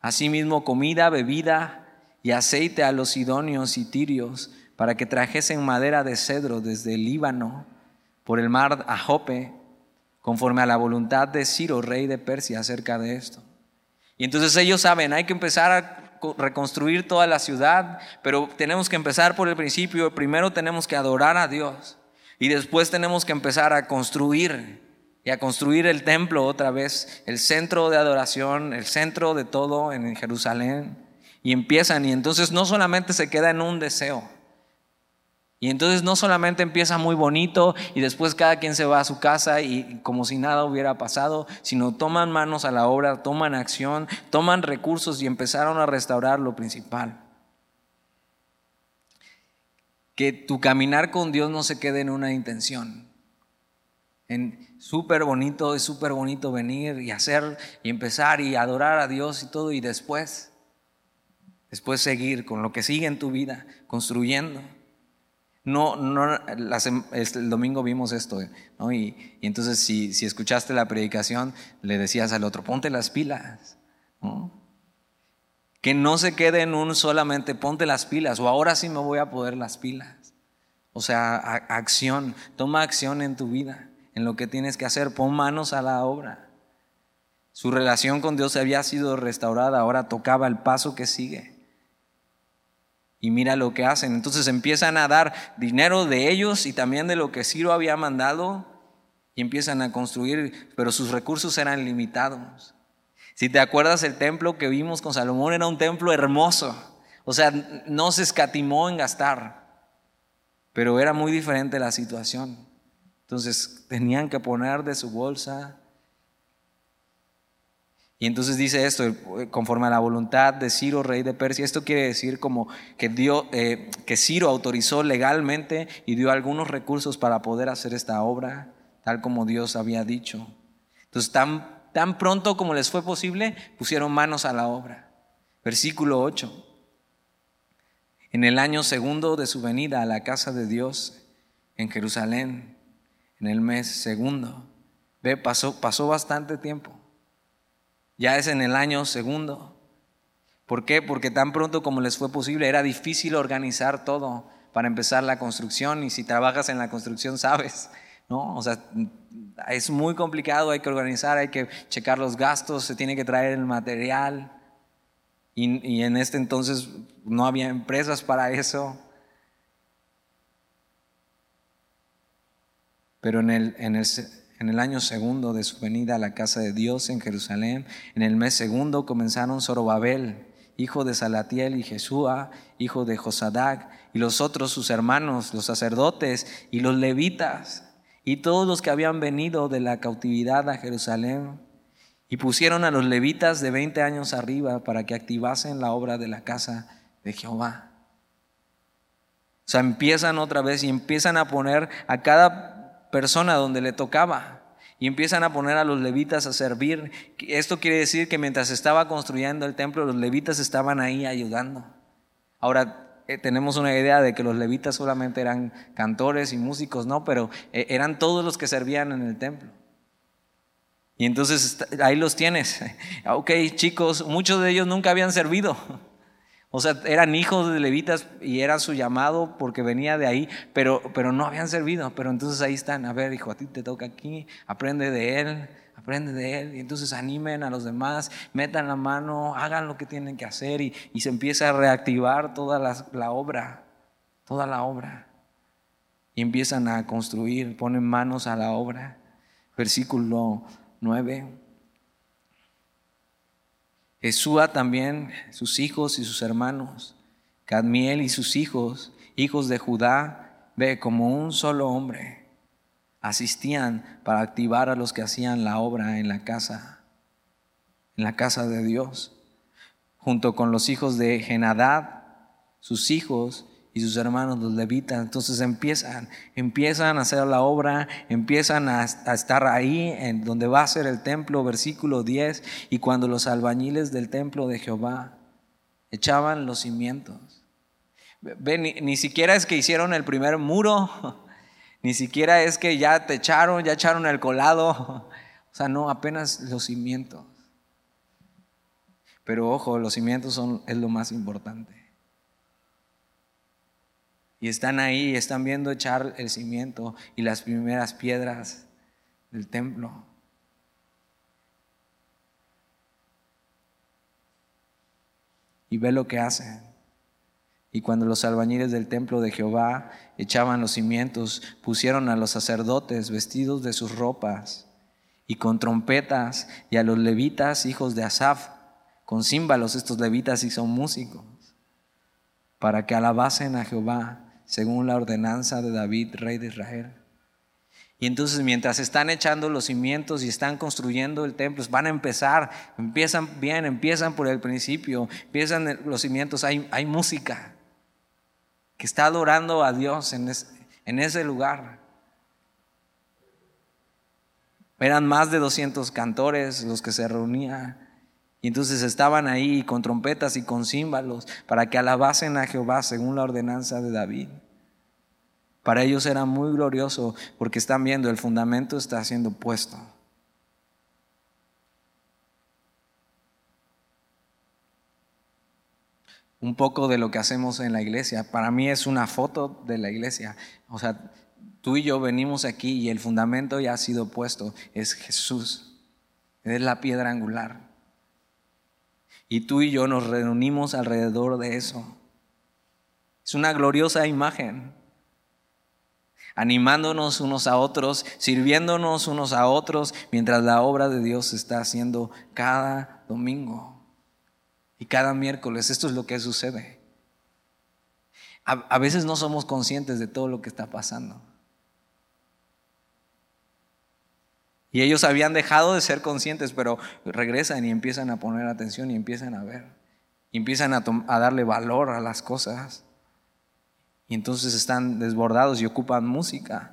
Asimismo, comida, bebida y aceite a los sidonios y tirios para que trajesen madera de cedro desde el Líbano por el mar a Jope, conforme a la voluntad de Ciro, rey de Persia, acerca de esto. Y entonces ellos saben, hay que empezar a reconstruir toda la ciudad, pero tenemos que empezar por el principio. Primero tenemos que adorar a Dios y después tenemos que empezar a construir y a construir el templo otra vez, el centro de adoración, el centro de todo en Jerusalén. Y empiezan y entonces no solamente se queda en un deseo, y entonces no solamente empieza muy bonito y después cada quien se va a su casa y como si nada hubiera pasado, sino toman manos a la obra, toman acción, toman recursos y empezaron a restaurar lo principal. Que tu caminar con Dios no se quede en una intención. En súper bonito, es súper bonito venir y hacer y empezar y adorar a Dios y todo y después, después seguir con lo que sigue en tu vida, construyendo. No, no, el domingo vimos esto, ¿no? y, entonces si, si, escuchaste la predicación, le decías al otro, ponte las pilas, Que no se quede en un solamente ponte las pilas, o ahora sí me voy a poder las pilas. O sea, acción, toma acción en tu vida, en lo que tienes que hacer, pon manos a la obra. Su relación con Dios había sido restaurada, ahora tocaba el paso que sigue. Y mira lo que hacen. Entonces empiezan a dar dinero de ellos y también de lo que Ciro había mandado y empiezan a construir, pero sus recursos eran limitados. Si te acuerdas, el templo que vimos con Salomón era un templo hermoso. O sea, no se escatimó en gastar, pero era muy diferente la situación. Entonces tenían que poner de su bolsa y entonces dice esto, eh, conforme a la voluntad de Ciro, rey de Persia. Esto quiere decir como que, eh, que Ciro autorizó legalmente y dio algunos recursos para poder hacer esta obra, tal como Dios había dicho. Entonces, tan, tan pronto como les fue posible, pusieron manos a la obra. Versículo 8. En el año segundo de su venida a la casa de Dios en Jerusalén, en el mes segundo. Ve, pasó, pasó bastante tiempo. Ya es en el año segundo. ¿Por qué? Porque tan pronto como les fue posible era difícil organizar todo para empezar la construcción y si trabajas en la construcción sabes, ¿no? O sea, es muy complicado, hay que organizar, hay que checar los gastos, se tiene que traer el material y, en este entonces no había empresas para eso. Pero en el, en el en el año segundo de su venida a la casa de Dios en Jerusalén, en el mes segundo comenzaron Zorobabel, hijo de Salatiel, y Jesúa, hijo de Josadac, y los otros sus hermanos, los sacerdotes y los levitas, y todos los que habían venido de la cautividad a Jerusalén, y pusieron a los levitas de 20 años arriba para que activasen la obra de la casa de Jehová. O sea, empiezan otra vez y empiezan a poner a cada persona donde le tocaba. Y empiezan a poner a los levitas a servir. Esto quiere decir que mientras estaba construyendo el templo, los levitas estaban ahí ayudando. Ahora, eh, tenemos una idea de que los levitas solamente eran cantores y músicos, no, pero eh, eran todos los que servían en el templo. Y entonces ahí los tienes. Ok, chicos, muchos de ellos nunca habían servido. O sea, eran hijos de levitas y era su llamado porque venía de ahí, pero, pero no habían servido. Pero entonces ahí están, a ver, hijo, a ti te toca aquí, aprende de él, aprende de él. Y entonces animen a los demás, metan la mano, hagan lo que tienen que hacer y, se empieza a reactivar toda la, la obra, toda la obra. Y empiezan a construir, ponen manos a la obra. Versículo 9. Jesúa también, sus hijos y sus hermanos, Cadmiel y sus hijos, hijos de Judá, ve como un solo hombre, asistían para activar a los que hacían la obra en la casa, en la casa de Dios, junto con los hijos de Genadad, sus hijos y sus hermanos los levitas. Entonces empiezan, empiezan a hacer la obra, empiezan a, estar ahí en donde va a ser el templo, versículo 10, y cuando los albañiles del templo de Jehová echaban los cimientos. Ven, ni, ni siquiera es que hicieron el primer muro, ni siquiera es que ya te echaron, ya echaron el colado, o sea, no, apenas los cimientos. Pero ojo, los cimientos son, es lo más importante. Y están ahí, están viendo echar el cimiento y las primeras piedras del templo. Y ve lo que hacen. Y cuando los albañiles del templo de Jehová echaban los cimientos, pusieron a los sacerdotes vestidos de sus ropas y con trompetas y a los levitas, hijos de Asaf, con címbalos, estos levitas y son músicos, para que alabasen a Jehová según la ordenanza de David, rey de Israel. Y entonces mientras están echando los cimientos y están construyendo el templo, van a empezar, empiezan bien, empiezan por el principio, empiezan los cimientos, hay, hay música que está adorando a Dios en, en ese lugar. Eran más de 200 cantores los que se reunían. Y entonces estaban ahí con trompetas y con címbalos para que alabasen a Jehová según la ordenanza de David. Para ellos era muy glorioso porque están viendo el fundamento está siendo puesto. Un poco de lo que hacemos en la iglesia. Para mí es una foto de la iglesia. O sea, tú y yo venimos aquí y el fundamento ya ha sido puesto. Es Jesús. Es la piedra angular. Y tú y yo nos reunimos alrededor de eso. Es una gloriosa imagen. Animándonos unos a otros, sirviéndonos unos a otros, mientras la obra de Dios se está haciendo cada domingo y cada miércoles. Esto es lo que sucede. A, a veces no somos conscientes de todo lo que está pasando. Y ellos habían dejado de ser conscientes, pero regresan y empiezan a poner atención y empiezan a ver. Y empiezan a, darle valor a las cosas. Y entonces están desbordados y ocupan música.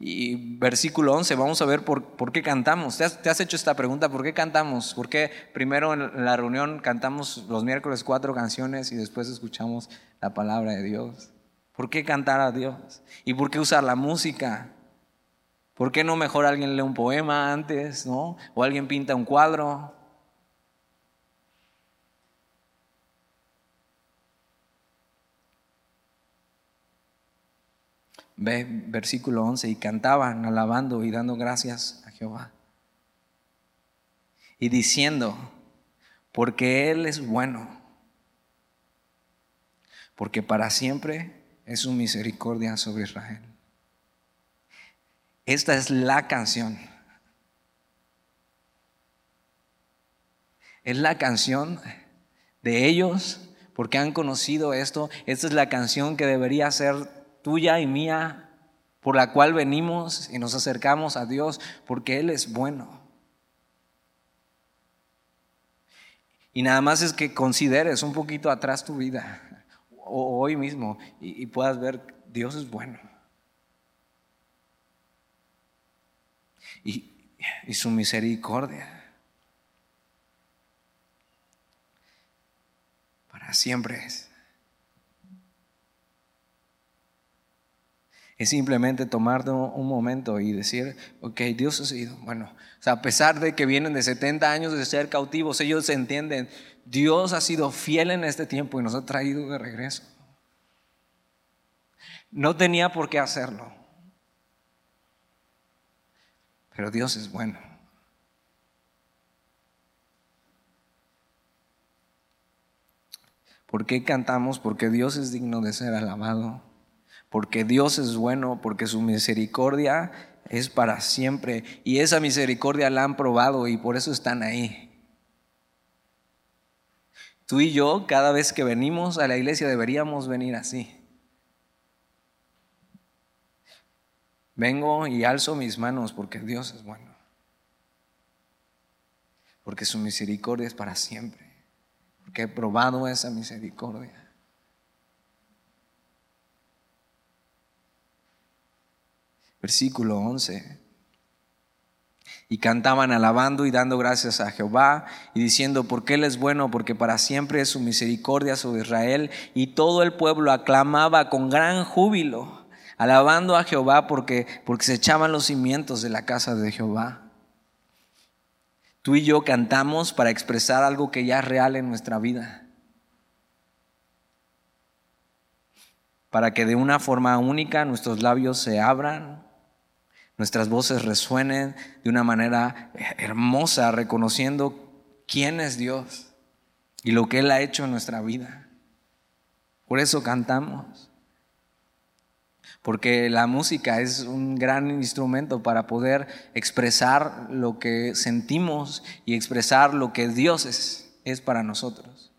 Y versículo 11, vamos a ver por, qué cantamos. ¿Te has, ¿Te has, hecho esta pregunta? ¿Por qué cantamos? ¿Por qué primero en la reunión cantamos los miércoles cuatro canciones y después escuchamos la palabra de Dios? ¿Por qué cantar a Dios? ¿Y por qué usar la música? ¿Por qué no mejor alguien lee un poema antes, no? O alguien pinta un cuadro. Ve versículo 11, y cantaban alabando y dando gracias a Jehová. Y diciendo, porque Él es bueno, porque para siempre es su misericordia sobre Israel. Esta es la canción. Es la canción de ellos porque han conocido esto. Esta es la canción que debería ser tuya y mía, por la cual venimos y nos acercamos a Dios, porque Él es bueno. Y nada más es que consideres un poquito atrás tu vida, o hoy mismo, y, puedas ver, Dios es bueno. Y, su misericordia para siempre es. Es simplemente tomar un momento y decir, ok, Dios ha sido, bueno, a pesar de que vienen de 70 años de ser cautivos, ellos entienden, Dios ha sido fiel en este tiempo y nos ha traído de regreso. No tenía por qué hacerlo, pero Dios es bueno. ¿Por qué cantamos? Porque Dios es digno de ser alabado porque Dios es bueno, porque su misericordia es para siempre y esa misericordia la han probado y por eso están ahí. Tú y yo, cada vez que venimos a la iglesia, deberíamos venir así. Vengo y alzo mis manos porque Dios es bueno. Porque su misericordia es para siempre. Porque he probado esa misericordia. versículo 11. Y cantaban alabando y dando gracias a Jehová y diciendo, porque Él es bueno, porque para siempre es su misericordia sobre Israel. Y todo el pueblo aclamaba con gran júbilo, alabando a Jehová porque, porque se echaban los cimientos de la casa de Jehová. Tú y yo cantamos para expresar algo que ya es real en nuestra vida. Para que de una forma única nuestros labios se abran nuestras voces resuenen de una manera hermosa, reconociendo quién es Dios y lo que Él ha hecho en nuestra vida. Por eso cantamos. Porque la música es un gran instrumento para poder expresar lo que sentimos y expresar lo que Dios es, es para nosotros.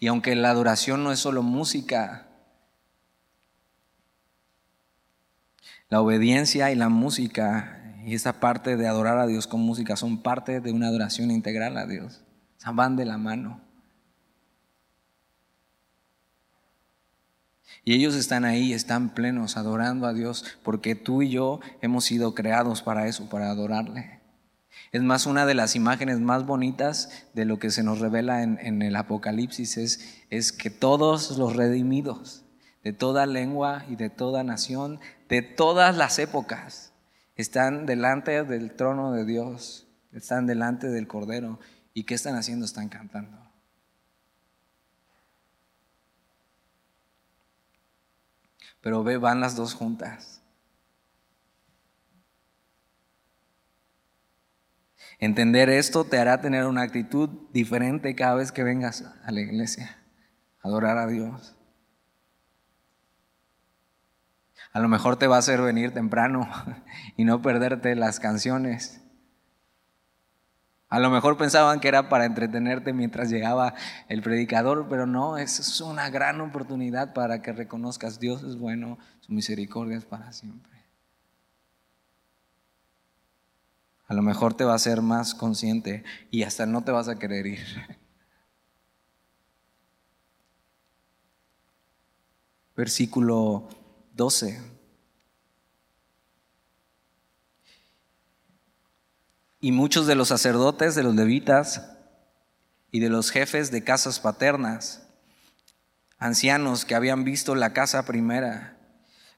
Y aunque la adoración no es solo música, La obediencia y la música y esa parte de adorar a Dios con música son parte de una adoración integral a Dios. O van de la mano. Y ellos están ahí, están plenos, adorando a Dios, porque tú y yo hemos sido creados para eso, para adorarle. Es más, una de las imágenes más bonitas de lo que se nos revela en, el Apocalipsis es, es que todos los redimidos, de toda lengua y de toda nación, de todas las épocas, están delante del trono de Dios, están delante del Cordero. ¿Y qué están haciendo? Están cantando. Pero ve, van las dos juntas. Entender esto te hará tener una actitud diferente cada vez que vengas a la iglesia, adorar a Dios. A lo mejor te va a hacer venir temprano y no perderte las canciones. A lo mejor pensaban que era para entretenerte mientras llegaba el predicador, pero no, es una gran oportunidad para que reconozcas Dios es bueno, su misericordia es para siempre. A lo mejor te va a hacer más consciente y hasta no te vas a querer ir. Versículo 12. Y muchos de los sacerdotes, de los levitas y de los jefes de casas paternas, ancianos que habían visto la casa primera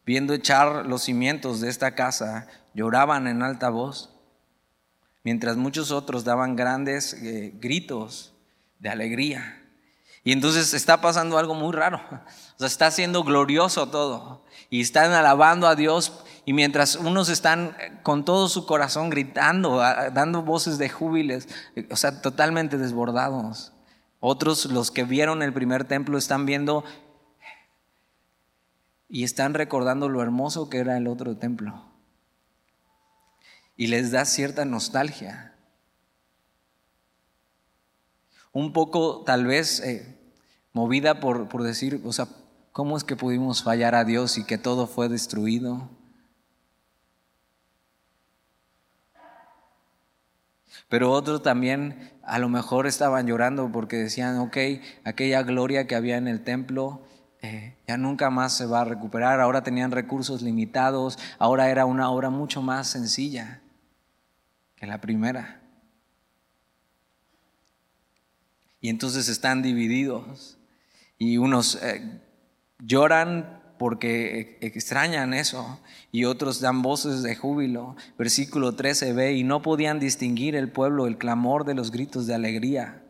viendo echar los cimientos de esta casa, lloraban en alta voz, mientras muchos otros daban grandes eh, gritos de alegría. Y entonces está pasando algo muy raro. O sea, está siendo glorioso todo. Y están alabando a Dios. Y mientras unos están con todo su corazón gritando, dando voces de júbiles, o sea, totalmente desbordados. Otros, los que vieron el primer templo, están viendo y están recordando lo hermoso que era el otro templo. Y les da cierta nostalgia. Un poco tal vez eh, movida por, por decir, o sea, ¿cómo es que pudimos fallar a Dios y que todo fue destruido? Pero otros también a lo mejor estaban llorando porque decían, ok, aquella gloria que había en el templo eh, ya nunca más se va a recuperar, ahora tenían recursos limitados, ahora era una obra mucho más sencilla que la primera. Y entonces están divididos y unos eh, lloran porque e, extrañan eso y otros dan voces de júbilo. Versículo 13 ve, y no podían distinguir el pueblo el clamor de los gritos de alegría,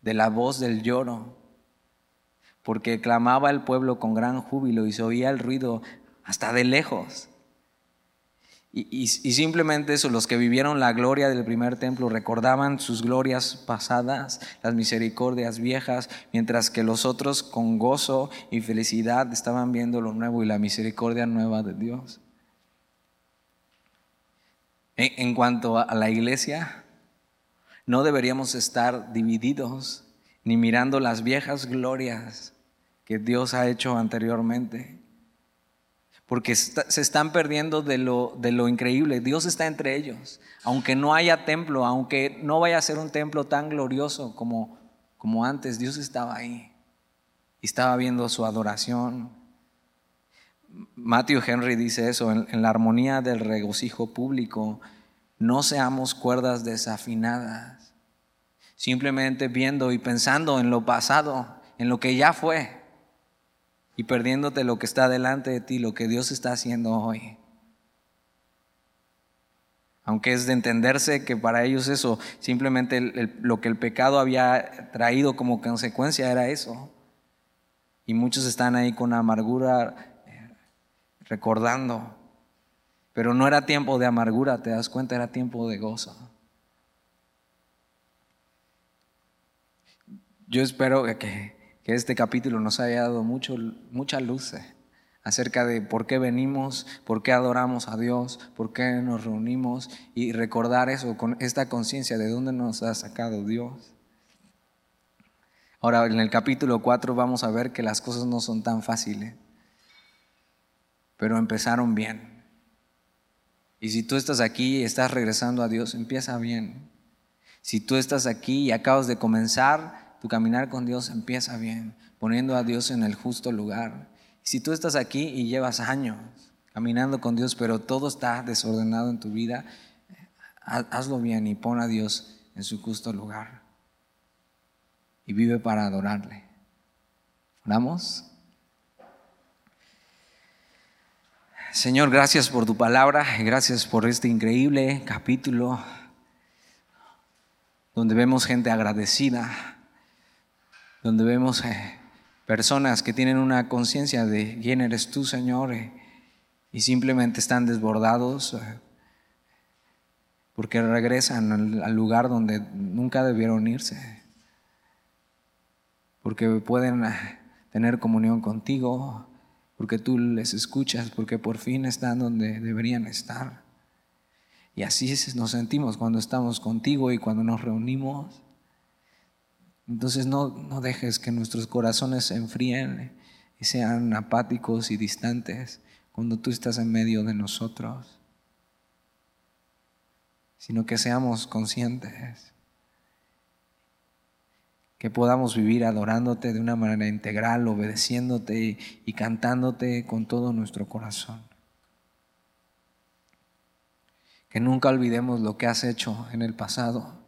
de la voz del lloro porque clamaba el pueblo con gran júbilo y se oía el ruido hasta de lejos. Y, simplemente eso, los que vivieron la gloria del primer templo recordaban sus glorias pasadas, las misericordias viejas, mientras que los otros con gozo y felicidad estaban viendo lo nuevo y la misericordia nueva de Dios. en cuanto a la iglesia, no deberíamos estar divididos ni mirando las viejas glorias que Dios ha hecho anteriormente. Porque se están perdiendo de lo, de lo increíble. Dios está entre ellos. Aunque no haya templo, aunque no vaya a ser un templo tan glorioso como, como antes, Dios estaba ahí. Y estaba viendo su adoración. Matthew Henry dice eso, en, en la armonía del regocijo público, no seamos cuerdas desafinadas, simplemente viendo y pensando en lo pasado, en lo que ya fue y perdiéndote lo que está delante de ti, lo que Dios está haciendo hoy. Aunque es de entenderse que para ellos eso, simplemente lo que el pecado había traído como consecuencia era eso. Y muchos están ahí con amargura eh, recordando. Pero no era tiempo de amargura, te das cuenta, era tiempo de gozo. Yo espero que que este capítulo nos haya dado mucho, mucha luz eh, acerca de por qué venimos, por qué adoramos a Dios, por qué nos reunimos y recordar eso con esta conciencia de dónde nos ha sacado Dios. Ahora, en el capítulo 4 vamos a ver que las cosas no son tan fáciles, pero empezaron bien. Y si tú estás aquí y estás regresando a Dios, empieza bien. Si tú estás aquí y acabas de comenzar, tu caminar con Dios empieza bien, poniendo a Dios en el justo lugar. Si tú estás aquí y llevas años caminando con Dios, pero todo está desordenado en tu vida, hazlo bien y pon a Dios en su justo lugar. Y vive para adorarle. ¿Oramos? Señor, gracias por tu palabra, gracias por este increíble capítulo donde vemos gente agradecida, donde vemos eh, personas que tienen una conciencia de quién eres tú, Señor, eh, y simplemente están desbordados eh, porque regresan al, lugar donde nunca debieron irse, porque pueden tener comunión contigo, porque tú les escuchas, porque por fin están donde deberían estar. Y así nos sentimos cuando estamos contigo y cuando nos reunimos. Entonces no, no dejes que nuestros corazones se enfríen y sean apáticos y distantes cuando tú estás en medio de nosotros, sino que seamos conscientes, que podamos vivir adorándote de una manera integral, obedeciéndote y cantándote con todo nuestro corazón. Que nunca olvidemos lo que has hecho en el pasado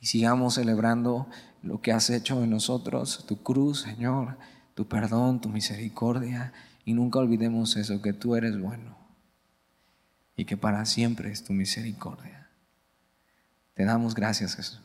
y sigamos celebrando lo que has hecho en nosotros, tu cruz, Señor, tu perdón, tu misericordia Y nunca olvidemos eso, que tú eres bueno y que para siempre es tu misericordia. Te damos gracias, Jesús.